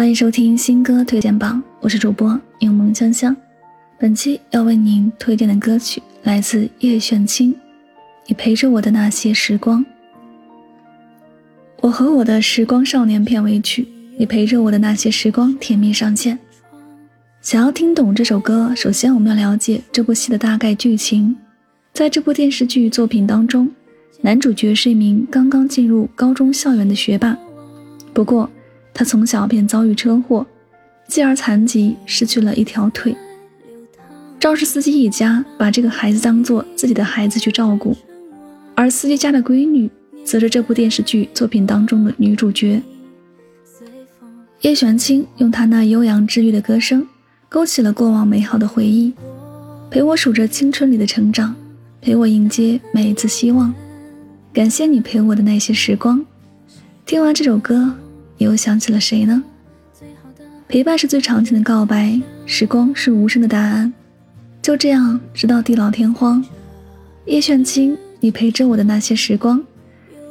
欢迎收听新歌推荐榜，我是主播柠檬香香。本期要为您推荐的歌曲来自叶炫清，《你陪着我的那些时光》。我和我的时光少年片尾曲，《你陪着我的那些时光》甜蜜上线。想要听懂这首歌，首先我们要了解这部戏的大概剧情。在这部电视剧作品当中，男主角是一名刚刚进入高中校园的学霸，不过。他从小便遭遇车祸，继而残疾，失去了一条腿。肇事司机一家把这个孩子当做自己的孩子去照顾，而司机家的闺女则是这部电视剧作品当中的女主角。叶璇清用她那悠扬治愈的歌声，勾起了过往美好的回忆，陪我数着青春里的成长，陪我迎接每一次希望。感谢你陪我的那些时光。听完这首歌。你又想起了谁呢？陪伴是最长情的告白，时光是无声的答案。就这样，直到地老天荒。叶炫清，你陪着我的那些时光，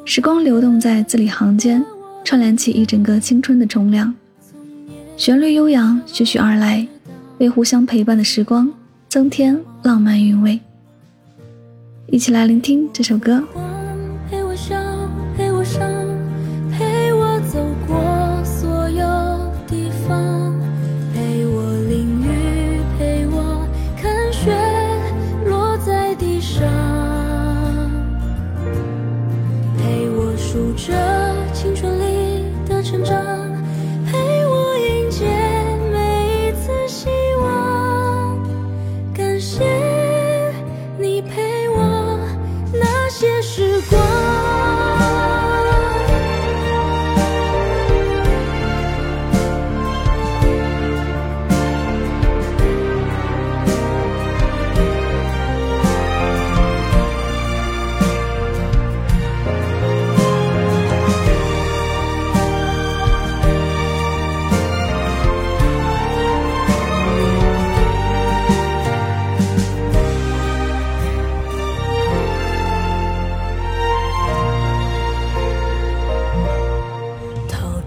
时光流动在字里行间，串联起一整个青春的重量。旋律悠扬，徐徐而来，为互相陪伴的时光增添浪漫韵味。一起来聆听这首歌。成长。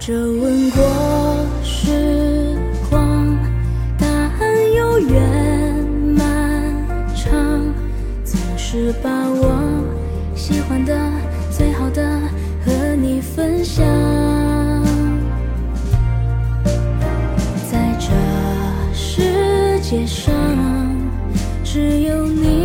这问过时光，答案悠远漫长，总是把我喜欢的、最好的和你分享。在这世界上，只有你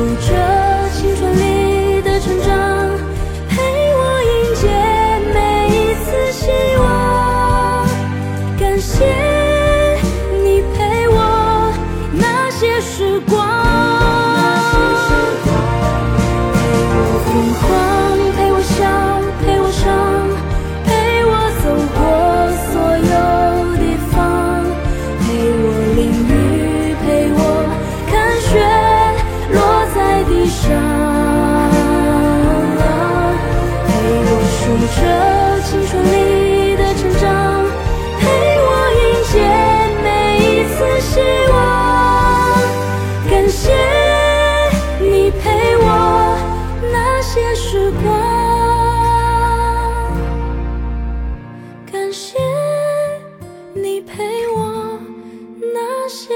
有着青春里的成长，陪我迎接每一次希望。感谢你陪我那些时光。我疯狂。数着青春里的成长陪我迎接每一次希望感谢你陪我那些时光感谢你陪我那些